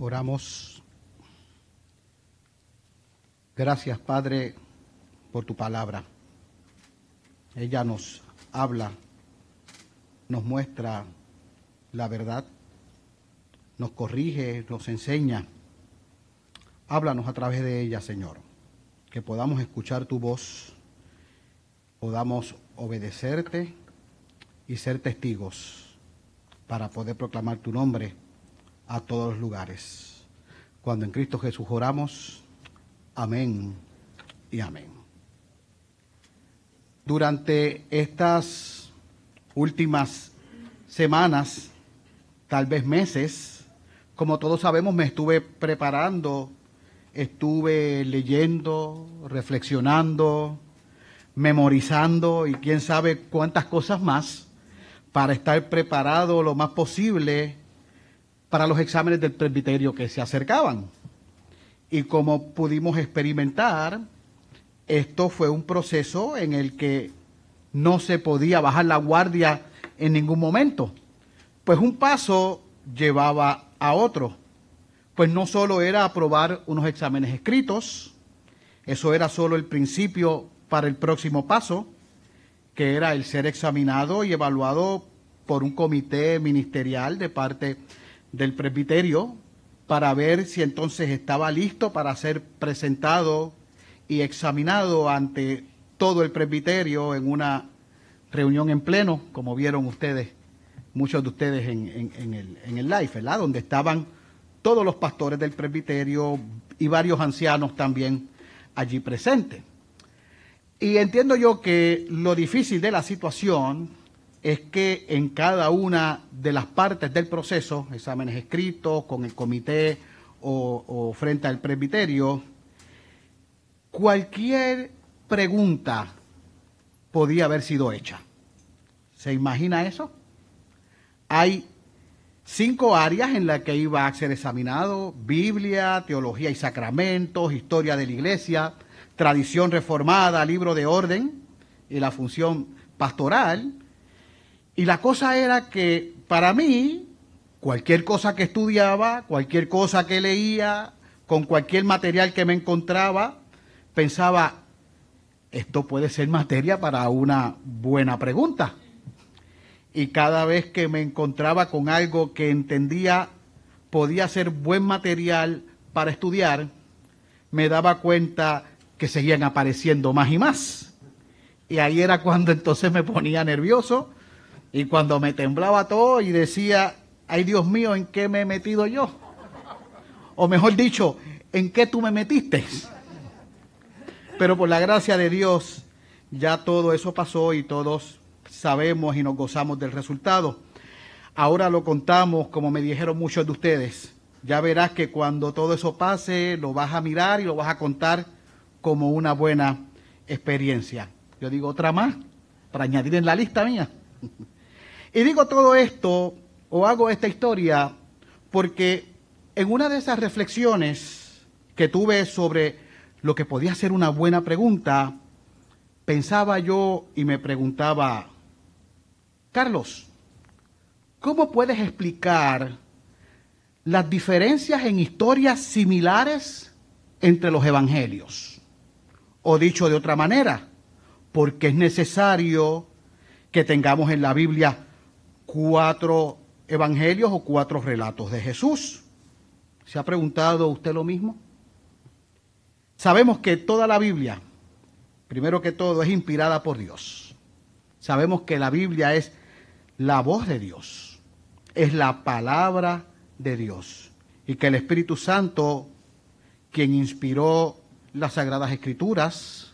Oramos. Gracias, Padre, por tu palabra. Ella nos habla, nos muestra la verdad, nos corrige, nos enseña. Háblanos a través de ella, Señor, que podamos escuchar tu voz, podamos obedecerte y ser testigos para poder proclamar tu nombre a todos los lugares. Cuando en Cristo Jesús oramos, amén y amén. Durante estas últimas semanas, tal vez meses, como todos sabemos, me estuve preparando, estuve leyendo, reflexionando, memorizando y quién sabe cuántas cosas más para estar preparado lo más posible para los exámenes del presbiterio que se acercaban. Y como pudimos experimentar, esto fue un proceso en el que no se podía bajar la guardia en ningún momento. Pues un paso llevaba a otro. Pues no solo era aprobar unos exámenes escritos, eso era solo el principio para el próximo paso, que era el ser examinado y evaluado por un comité ministerial de parte del presbiterio para ver si entonces estaba listo para ser presentado y examinado ante todo el presbiterio en una reunión en pleno, como vieron ustedes, muchos de ustedes en, el, en el live. Donde estaban todos los pastores del presbiterio y varios ancianos también allí presentes. Y entiendo yo que lo difícil de la situación es que en cada una de las partes del proceso, exámenes escritos, con el comité o, frente al presbiterio, cualquier pregunta podía haber sido hecha. ¿Se imagina eso? Hay cinco áreas en las que iba a ser examinado, Biblia, teología y sacramentos, historia de la iglesia, tradición reformada, libro de orden y la función pastoral, y la cosa era que para mí, cualquier cosa que estudiaba, cualquier cosa que leía, con cualquier material que me encontraba, pensaba, esto puede ser materia para una buena pregunta. Y cada vez que me encontraba con algo que entendía podía ser buen material para estudiar, me daba cuenta que seguían apareciendo más y más. Y ahí era cuando entonces me ponía nervioso y cuando me temblaba todo y decía, ay Dios mío, ¿en qué me he metido yo? O mejor dicho, ¿en qué tú me metiste? Pero por la gracia de Dios, ya todo eso pasó y todos sabemos y nos gozamos del resultado. Ahora lo contamos como me dijeron muchos de ustedes. Ya verás que cuando todo eso pase, lo vas a mirar y lo vas a contar como una buena experiencia. Yo digo otra más para añadir en la lista mía. Y digo todo esto o hago esta historia porque en una de esas reflexiones que tuve sobre lo que podía ser una buena pregunta, pensaba yo y me preguntaba, Carlos, ¿cómo puedes explicar las diferencias en historias similares entre los evangelios? O dicho de otra manera, porque es necesario que tengamos en la Biblia cuatro evangelios o cuatro relatos de Jesús. ¿Se ha preguntado usted lo mismo? Sabemos que toda la Biblia, primero que todo, es inspirada por Dios. Sabemos que la Biblia es la voz de Dios, es la palabra de Dios. Y que el Espíritu Santo, quien inspiró las Sagradas Escrituras,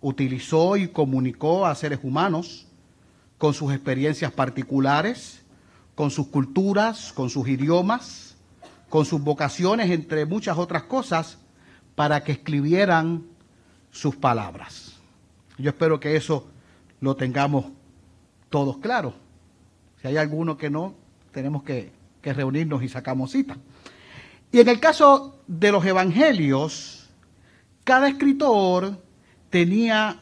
utilizó y comunicó a seres humanos con sus experiencias particulares, con sus culturas, con sus idiomas, con sus vocaciones, entre muchas otras cosas, para que escribieran sus palabras. Yo espero que eso lo tengamos todos claros. Si hay alguno que no, tenemos que, que reunirnos y sacamos cita. Y en el caso de los evangelios, cada escritor tenía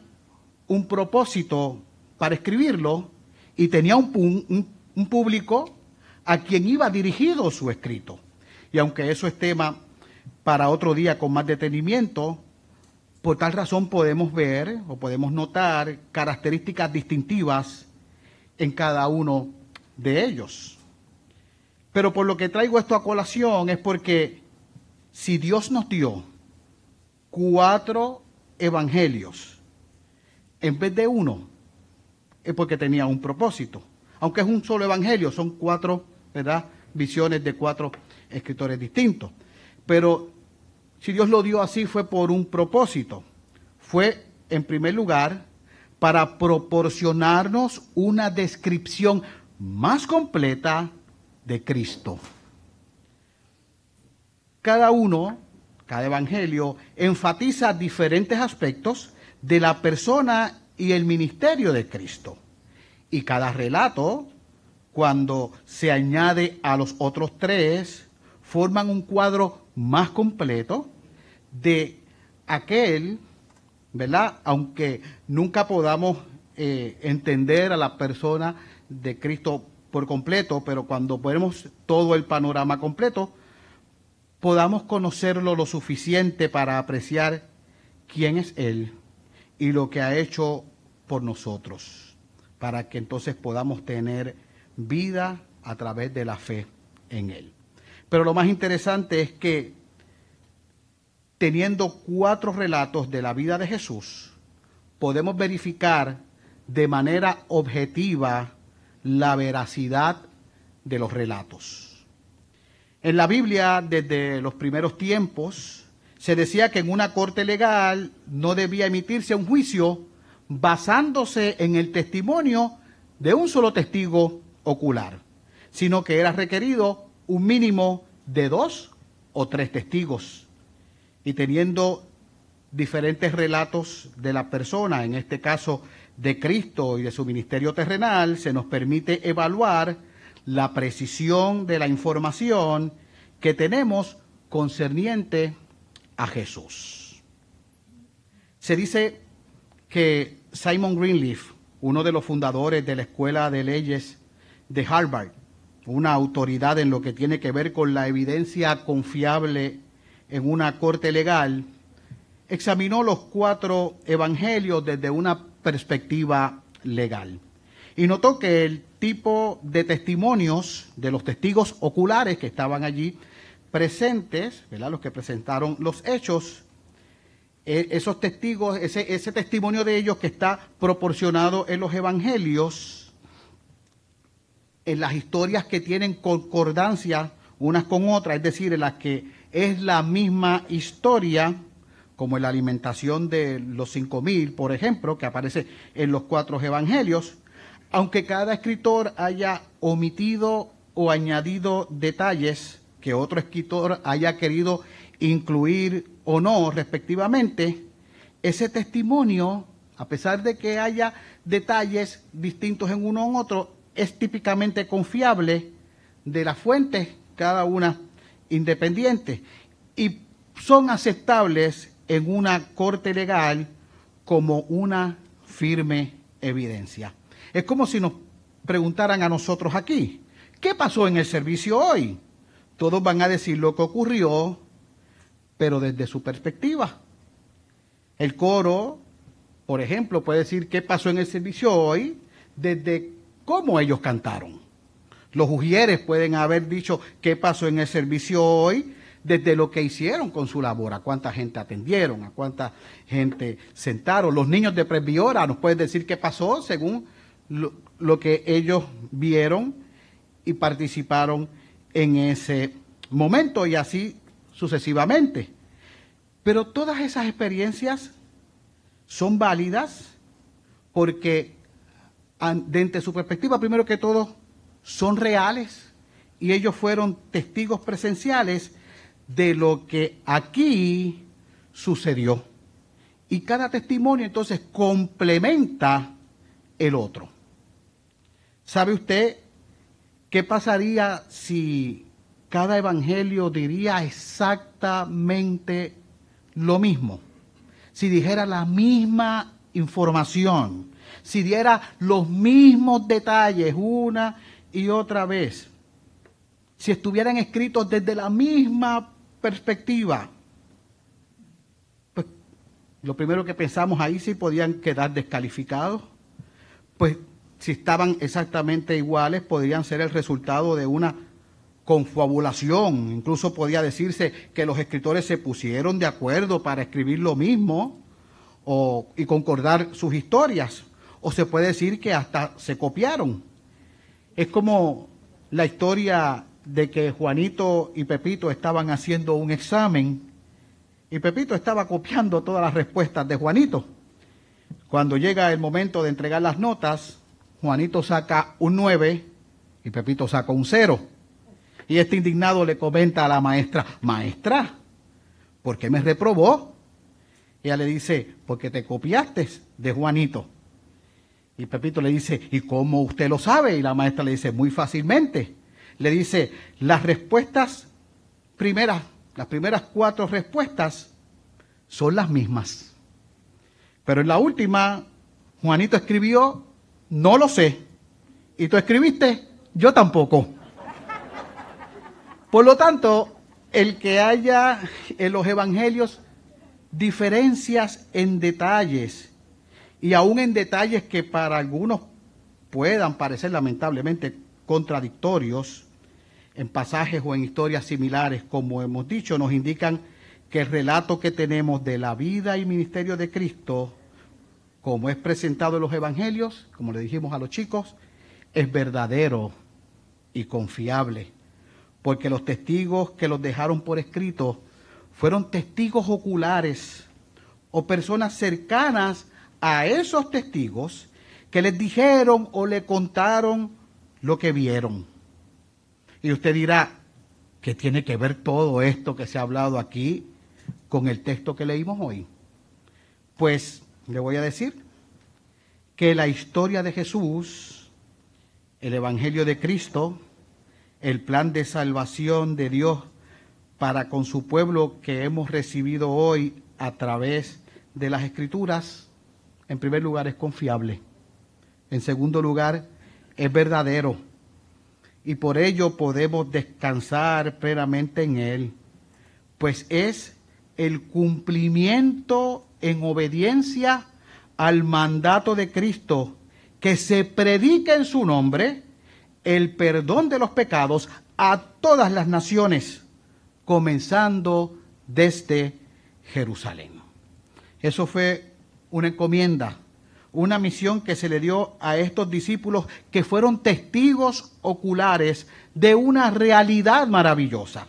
un propósito para escribirlo y tenía un, público a quien iba dirigido su escrito. y aunque eso es tema para otro día con más detenimiento, por tal razón podemos ver o podemos notar características distintivas en cada uno de ellos. Pero por lo que traigo esto a colación es porque si Dios nos dio cuatro evangelios en vez de uno, es porque tenía un propósito. Aunque es un solo evangelio, son cuatro, ¿verdad? Visiones de cuatro escritores distintos. Pero si Dios lo dio así fue por un propósito. Fue, en primer lugar, para proporcionarnos una descripción más completa de Cristo. Cada uno, cada evangelio, enfatiza diferentes aspectos de la persona y el ministerio de Cristo. Y cada relato, cuando se añade a los otros tres, forman un cuadro más completo de aquel, ¿verdad? Aunque nunca podamos eh, entender a la persona de Cristo por completo, pero cuando vemos todo el panorama completo, podamos conocerlo lo suficiente para apreciar quién es Él y lo que ha hecho por nosotros, para que entonces podamos tener vida a través de la fe en Él. Pero lo más interesante es que teniendo cuatro relatos de la vida de Jesús, podemos verificar de manera objetiva la veracidad de los relatos. En la Biblia, desde los primeros tiempos, se decía que en una corte legal no debía emitirse un juicio basándose en el testimonio de un solo testigo ocular, sino que era requerido un mínimo de dos o tres testigos. Y teniendo diferentes relatos de la persona, en este caso de Cristo y de su ministerio terrenal, se nos permite evaluar la precisión de la información que tenemos concerniente a Jesús. Se dice que Simon Greenleaf, uno de los fundadores de la Escuela de Leyes de Harvard, una autoridad en lo que tiene que ver con la evidencia confiable en una corte legal, examinó los cuatro evangelios desde una perspectiva legal y notó que el tipo de testimonios de los testigos oculares que estaban allí presentes, los que presentaron los hechos, e, esos testigos, ese, ese testimonio de ellos que está proporcionado en los evangelios, en las historias que tienen concordancia unas con otras, es decir, en las que es la misma historia, como en la alimentación de los cinco mil, por ejemplo, que aparece en los cuatro evangelios, aunque cada escritor haya omitido o añadido detalles que otro escritor haya querido incluir o no respectivamente, ese testimonio, a pesar de que haya detalles distintos en uno u otro, es típicamente confiable de las fuentes, cada una independiente, y son aceptables en una corte legal como una firme evidencia. Es como si nos preguntaran a nosotros aquí, ¿qué pasó en el servicio hoy? Todos van a decir lo que ocurrió, pero desde su perspectiva. El coro, por ejemplo, puede decir qué pasó en el servicio hoy desde cómo ellos cantaron. Los ujieres pueden haber dicho qué pasó en el servicio hoy desde lo que hicieron con su labor, a cuánta gente atendieron, a cuánta gente sentaron. Los niños de Presbiora nos pueden decir qué pasó según lo, lo que ellos vieron y participaron en ese momento y así sucesivamente. Pero todas esas experiencias son válidas porque desde su perspectiva, primero que todo, son reales y ellos fueron testigos presenciales de lo que aquí sucedió. Y cada testimonio entonces complementa el otro. ¿Sabe usted qué pasaría si cada evangelio diría exactamente lo mismo. Si dijera la misma información, si diera los mismos detalles una y otra vez, si estuvieran escritos desde la misma perspectiva, pues lo primero que pensamos ahí si podían quedar descalificados, pues si estaban exactamente iguales podrían ser el resultado de una confabulación, incluso podía decirse que los escritores se pusieron de acuerdo para escribir lo mismo o, y concordar sus historias, o se puede decir que hasta se copiaron. Es como la historia de que Juanito y Pepito estaban haciendo un examen y Pepito estaba copiando todas las respuestas de Juanito. Cuando llega el momento de entregar las notas, Juanito saca un 9 y Pepito saca un 0. Y este indignado le comenta a la maestra, maestra, ¿por qué me reprobó? Ella le dice, porque te copiaste de Juanito. Y Pepito le dice, ¿y cómo usted lo sabe? Y la maestra le dice, muy fácilmente. Le dice, las respuestas primeras, las primeras cuatro respuestas son las mismas. Pero en la última, Juanito escribió, no lo sé. Y tú escribiste, yo tampoco. Por lo tanto, el que haya en los evangelios diferencias en detalles, y aún en detalles que para algunos puedan parecer lamentablemente contradictorios, en pasajes o en historias similares, como hemos dicho, nos indican que el relato que tenemos de la vida y ministerio de Cristo, como es presentado en los evangelios, como le dijimos a los chicos, es verdadero y confiable porque los testigos que los dejaron por escrito fueron testigos oculares o personas cercanas a esos testigos que les dijeron o le contaron lo que vieron. Y usted dirá, ¿qué tiene que ver todo esto que se ha hablado aquí con el texto que leímos hoy? Pues le voy a decir que la historia de Jesús, el Evangelio de Cristo, el plan de salvación de Dios para con su pueblo que hemos recibido hoy a través de las escrituras, en primer lugar es confiable, en segundo lugar es verdadero. Y por ello podemos descansar plenamente en él, pues es el cumplimiento en obediencia al mandato de Cristo que se predica en su nombre, el perdón de los pecados a todas las naciones, comenzando desde Jerusalén. Eso fue una encomienda, una misión que se le dio a estos discípulos que fueron testigos oculares de una realidad maravillosa.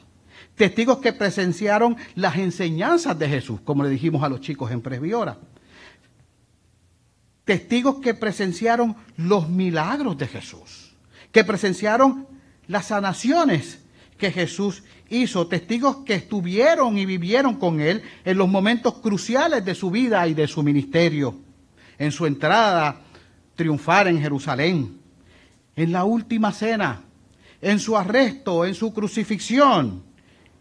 Testigos que presenciaron las enseñanzas de Jesús, como le dijimos a los chicos en Presbiora. Testigos que presenciaron los milagros de Jesús que presenciaron las sanaciones que Jesús hizo, testigos que estuvieron y vivieron con Él en los momentos cruciales de su vida y de su ministerio, en su entrada triunfar en Jerusalén, en la última cena, en su arresto, en su crucifixión,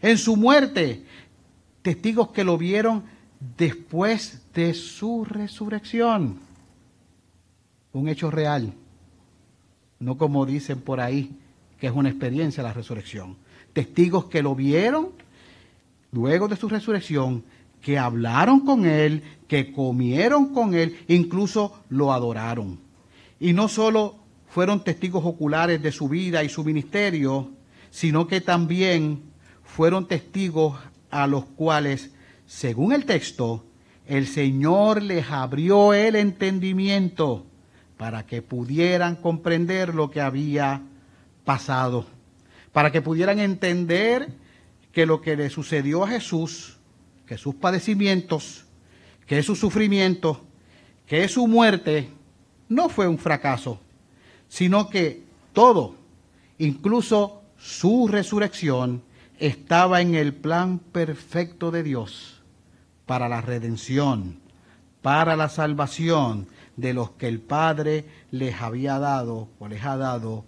en su muerte, testigos que lo vieron después de su resurrección. Un hecho real no como dicen por ahí, que es una experiencia la resurrección. Testigos que lo vieron luego de su resurrección, que hablaron con él, que comieron con él, incluso lo adoraron. Y no solo fueron testigos oculares de su vida y su ministerio, sino que también fueron testigos a los cuales, según el texto, el Señor les abrió el entendimiento para que pudieran comprender lo que había pasado, para que pudieran entender que lo que le sucedió a Jesús, que sus padecimientos, que su sufrimiento, que su muerte, no fue un fracaso, sino que todo, incluso su resurrección, estaba en el plan perfecto de Dios para la redención, para la salvación de los que el Padre les había dado o les ha dado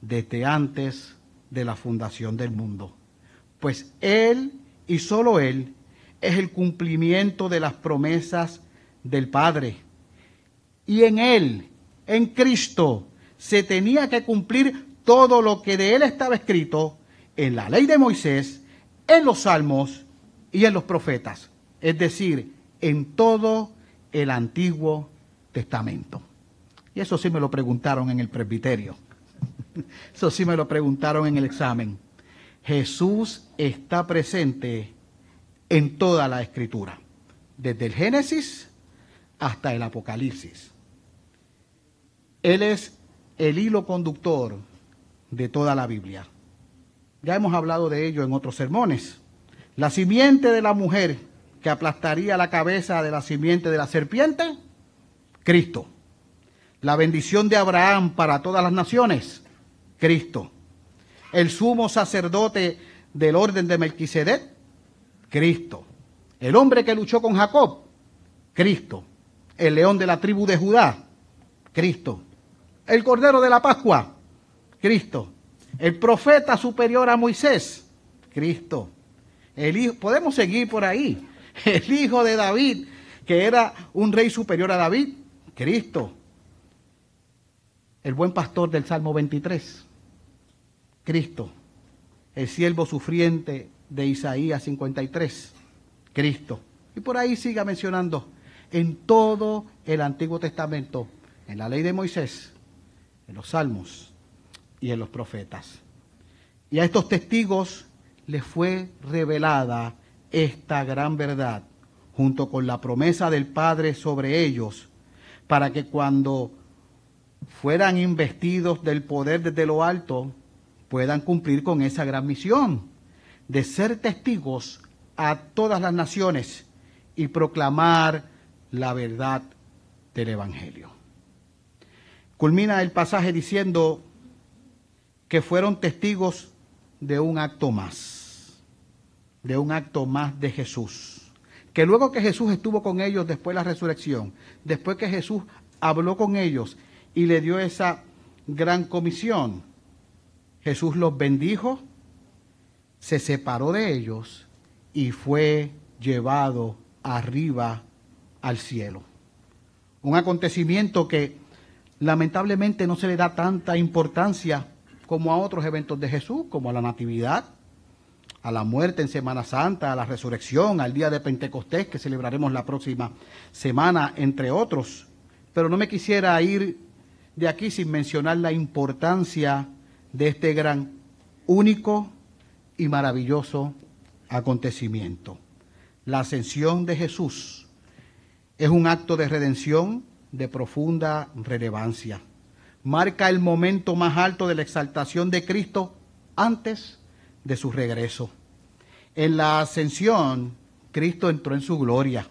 desde antes de la fundación del mundo. Pues Él y solo Él es el cumplimiento de las promesas del Padre. Y en Él, en Cristo, se tenía que cumplir todo lo que de Él estaba escrito en la ley de Moisés, en los salmos y en los profetas, es decir, en todo el Antiguo Testamento. Y eso sí me lo preguntaron en el presbiterio. Eso sí me lo preguntaron en el examen. Jesús está presente en toda la escritura, desde el Génesis hasta el Apocalipsis. Él es el hilo conductor de toda la Biblia. Ya hemos hablado de ello en otros sermones. La simiente de la mujer que aplastaría la cabeza de la simiente de la serpiente, Cristo. La bendición de Abraham para todas las naciones, Cristo. El sumo sacerdote del orden de Melquisedec, Cristo. El hombre que luchó con Jacob, Cristo. El león de la tribu de Judá, Cristo. El cordero de la Pascua, Cristo. El profeta superior a Moisés, Cristo. El hijo, podemos seguir por ahí. El hijo de David, que era un rey superior a David, Cristo. El buen pastor del Salmo 23, Cristo. El siervo sufriente de Isaías 53, Cristo. Y por ahí siga mencionando en todo el Antiguo Testamento, en la ley de Moisés, en los salmos y en los profetas. Y a estos testigos les fue revelada esta gran verdad, junto con la promesa del Padre sobre ellos, para que cuando fueran investidos del poder desde lo alto, puedan cumplir con esa gran misión de ser testigos a todas las naciones y proclamar la verdad del Evangelio. Culmina el pasaje diciendo que fueron testigos de un acto más, de un acto más de Jesús. Que luego que Jesús estuvo con ellos después de la resurrección, después que Jesús habló con ellos y le dio esa gran comisión, Jesús los bendijo, se separó de ellos y fue llevado arriba al cielo. Un acontecimiento que lamentablemente no se le da tanta importancia como a otros eventos de Jesús, como a la Natividad, a la muerte en Semana Santa, a la resurrección, al día de Pentecostés que celebraremos la próxima semana, entre otros. Pero no me quisiera ir de aquí sin mencionar la importancia de este gran, único y maravilloso acontecimiento. La ascensión de Jesús es un acto de redención de profunda relevancia. Marca el momento más alto de la exaltación de Cristo antes de su regreso. En la ascensión, Cristo entró en su gloria.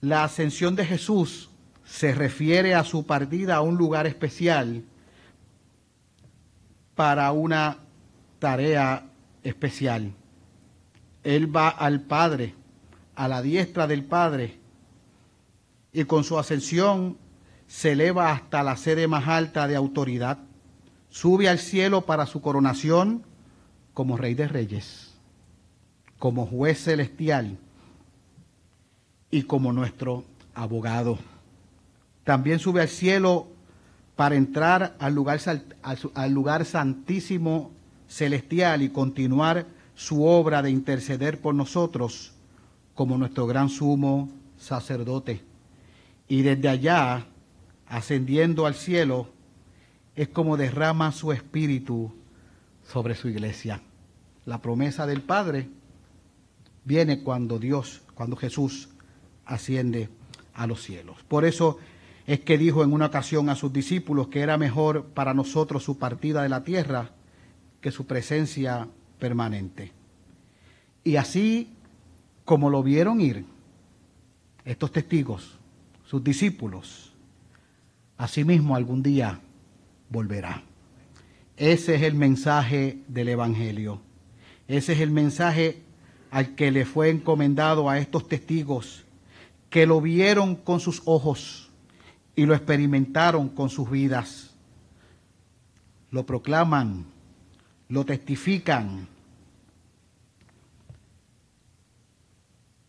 La ascensión de Jesús se refiere a su partida a un lugar especial para una tarea especial. Él va al Padre, a la diestra del Padre, y con su ascensión se eleva hasta la sede más alta de autoridad. Sube al cielo para su coronación como Rey de Reyes, como juez celestial y como nuestro abogado. También sube al cielo para entrar al lugar, al lugar santísimo celestial y continuar su obra de interceder por nosotros como nuestro gran sumo sacerdote. Y desde allá, ascendiendo al cielo, es como derrama su espíritu sobre su iglesia. La promesa del Padre viene cuando Dios, cuando Jesús asciende a los cielos. Por eso es que dijo en una ocasión a sus discípulos que era mejor para nosotros su partida de la tierra que su presencia permanente. Y así como lo vieron ir estos testigos, sus discípulos, asimismo algún día volverá. Ese es el mensaje del Evangelio. Ese es el mensaje al que le fue encomendado a estos testigos que lo vieron con sus ojos y lo experimentaron con sus vidas. Lo proclaman, lo testifican.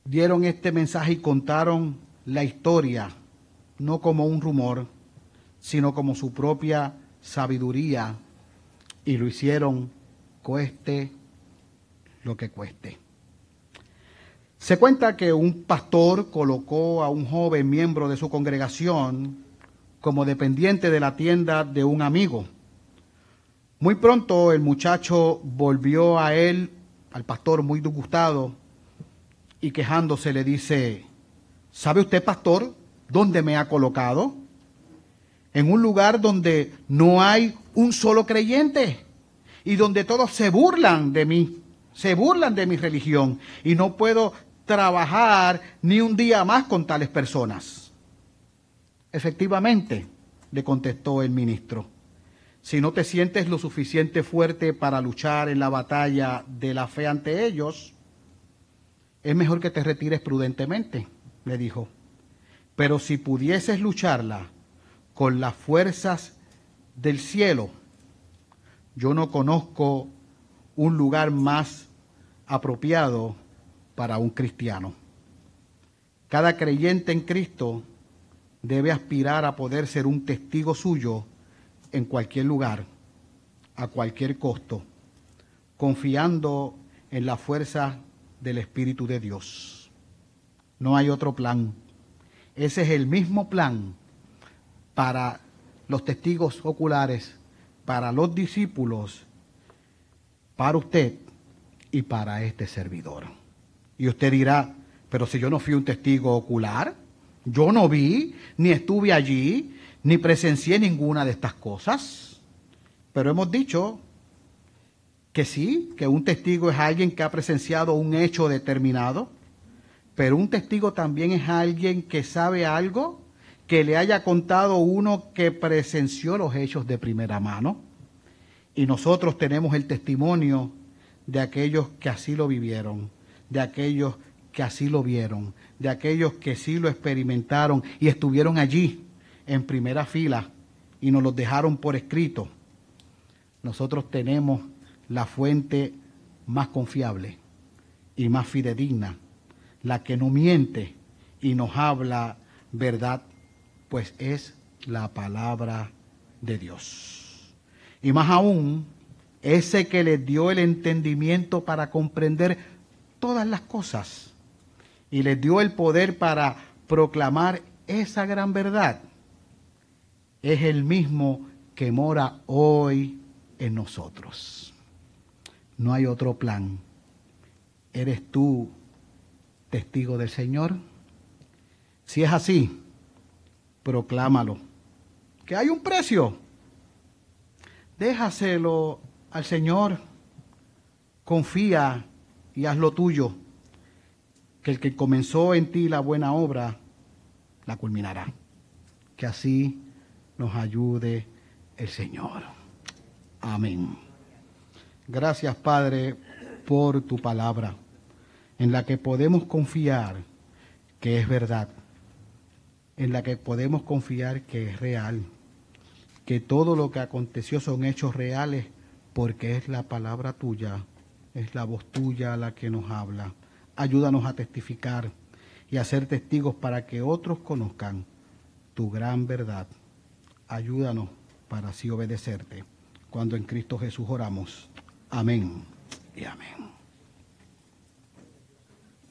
Dieron este mensaje y contaron la historia, no como un rumor, sino como su propia sabiduría, y lo hicieron cueste lo que cueste. Se cuenta que un pastor colocó a un joven miembro de su congregación como dependiente de la tienda de un amigo. Muy pronto el muchacho volvió a él, al pastor, muy disgustado y quejándose le dice, ¿sabe usted, pastor, dónde me ha colocado? En un lugar donde no hay un solo creyente y donde todos se burlan de mí, se burlan de mi religión y no puedo trabajar ni un día más con tales personas. Efectivamente, le contestó el ministro, si no te sientes lo suficiente fuerte para luchar en la batalla de la fe ante ellos, es mejor que te retires prudentemente, le dijo. Pero si pudieses lucharla con las fuerzas del cielo, yo no conozco un lugar más apropiado para un cristiano. Cada creyente en Cristo debe aspirar a poder ser un testigo suyo en cualquier lugar, a cualquier costo, confiando en la fuerza del Espíritu de Dios. No hay otro plan. Ese es el mismo plan para los testigos oculares, para los discípulos, para usted y para este servidor. Y usted dirá, pero si yo no fui un testigo ocular, yo no vi, ni estuve allí, ni presencié ninguna de estas cosas. Pero hemos dicho que sí, que un testigo es alguien que ha presenciado un hecho determinado, pero un testigo también es alguien que sabe algo que le haya contado uno que presenció los hechos de primera mano. Y nosotros tenemos el testimonio de aquellos que así lo vivieron de aquellos que así lo vieron, de aquellos que sí lo experimentaron y estuvieron allí en primera fila y nos los dejaron por escrito. Nosotros tenemos la fuente más confiable y más fidedigna, la que no miente y nos habla verdad, pues es la palabra de Dios. Y más aún, ese que les dio el entendimiento para comprender todas las cosas y les dio el poder para proclamar esa gran verdad, es el mismo que mora hoy en nosotros. No hay otro plan. ¿Eres tú testigo del Señor? Si es así, proclámalo. Que hay un precio. Déjaselo al Señor. Confía y haz lo tuyo, que el que comenzó en ti la buena obra, la culminará. Que así nos ayude el Señor. Amén. Gracias, Padre, por tu palabra, en la que podemos confiar que es verdad, en la que podemos confiar que es real, que todo lo que aconteció son hechos reales porque es la palabra tuya es la voz tuya la que nos habla. Ayúdanos a testificar y a ser testigos para que otros conozcan tu gran verdad. Ayúdanos para así obedecerte. Cuando en Cristo Jesús oramos. Amén y amén.